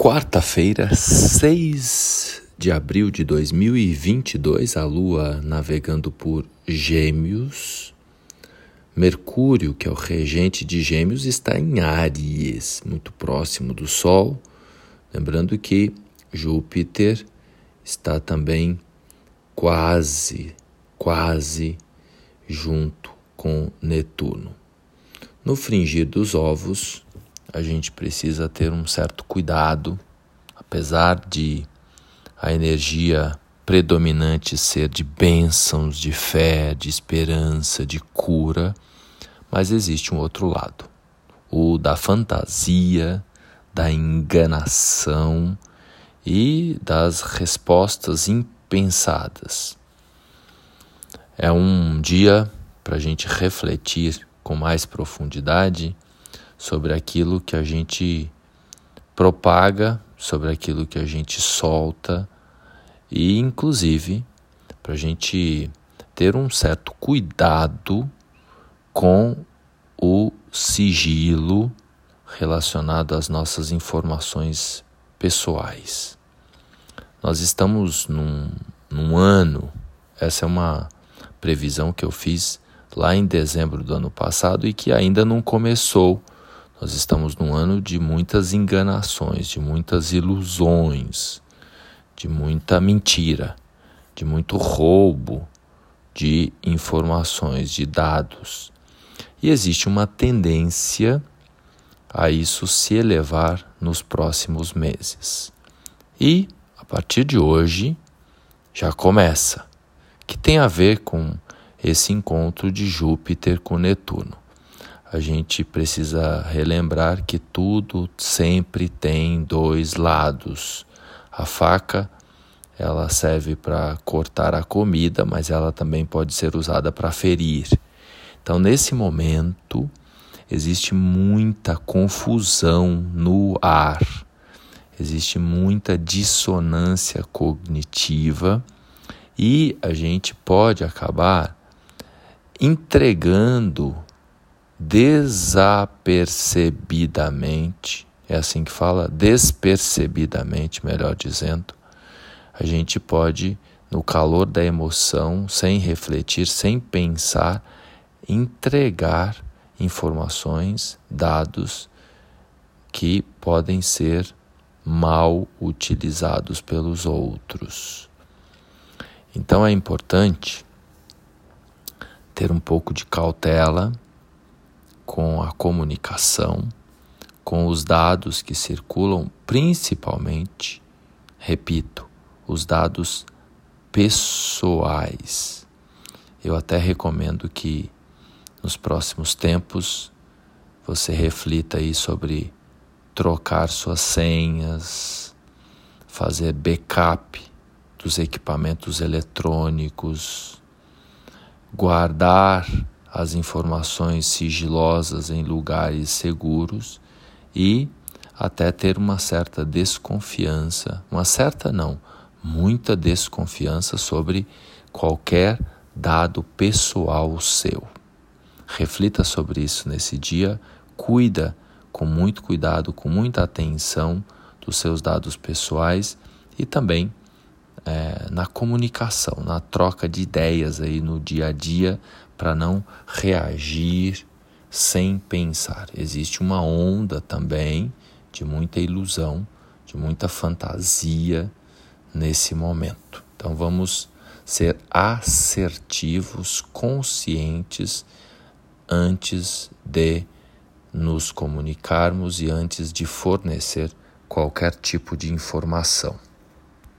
Quarta-feira, 6 de abril de 2022, a Lua navegando por Gêmeos. Mercúrio, que é o regente de Gêmeos, está em Áries, muito próximo do Sol. Lembrando que Júpiter está também quase, quase junto com Netuno. No fringir dos ovos, a gente precisa ter um certo cuidado, apesar de a energia predominante ser de bênçãos, de fé, de esperança, de cura, mas existe um outro lado, o da fantasia, da enganação e das respostas impensadas. É um dia para a gente refletir com mais profundidade sobre aquilo que a gente propaga, sobre aquilo que a gente solta e, inclusive, para a gente ter um certo cuidado com o sigilo relacionado às nossas informações pessoais. Nós estamos num, num ano, essa é uma previsão que eu fiz lá em dezembro do ano passado e que ainda não começou nós estamos num ano de muitas enganações, de muitas ilusões, de muita mentira, de muito roubo de informações, de dados. E existe uma tendência a isso se elevar nos próximos meses. E, a partir de hoje, já começa, que tem a ver com esse encontro de Júpiter com Netuno a gente precisa relembrar que tudo sempre tem dois lados. A faca ela serve para cortar a comida, mas ela também pode ser usada para ferir. Então, nesse momento, existe muita confusão no ar, existe muita dissonância cognitiva e a gente pode acabar entregando desapercebidamente, é assim que fala, despercebidamente, melhor dizendo, a gente pode, no calor da emoção, sem refletir, sem pensar, entregar informações, dados que podem ser mal utilizados pelos outros. Então é importante ter um pouco de cautela com a comunicação, com os dados que circulam, principalmente, repito, os dados pessoais. Eu até recomendo que nos próximos tempos você reflita aí sobre trocar suas senhas, fazer backup dos equipamentos eletrônicos, guardar as informações sigilosas em lugares seguros e até ter uma certa desconfiança, uma certa não, muita desconfiança sobre qualquer dado pessoal seu. Reflita sobre isso nesse dia, cuida com muito cuidado, com muita atenção dos seus dados pessoais e também é, na comunicação, na troca de ideias aí no dia a dia, para não reagir sem pensar. Existe uma onda também de muita ilusão, de muita fantasia nesse momento. Então vamos ser assertivos, conscientes antes de nos comunicarmos e antes de fornecer qualquer tipo de informação.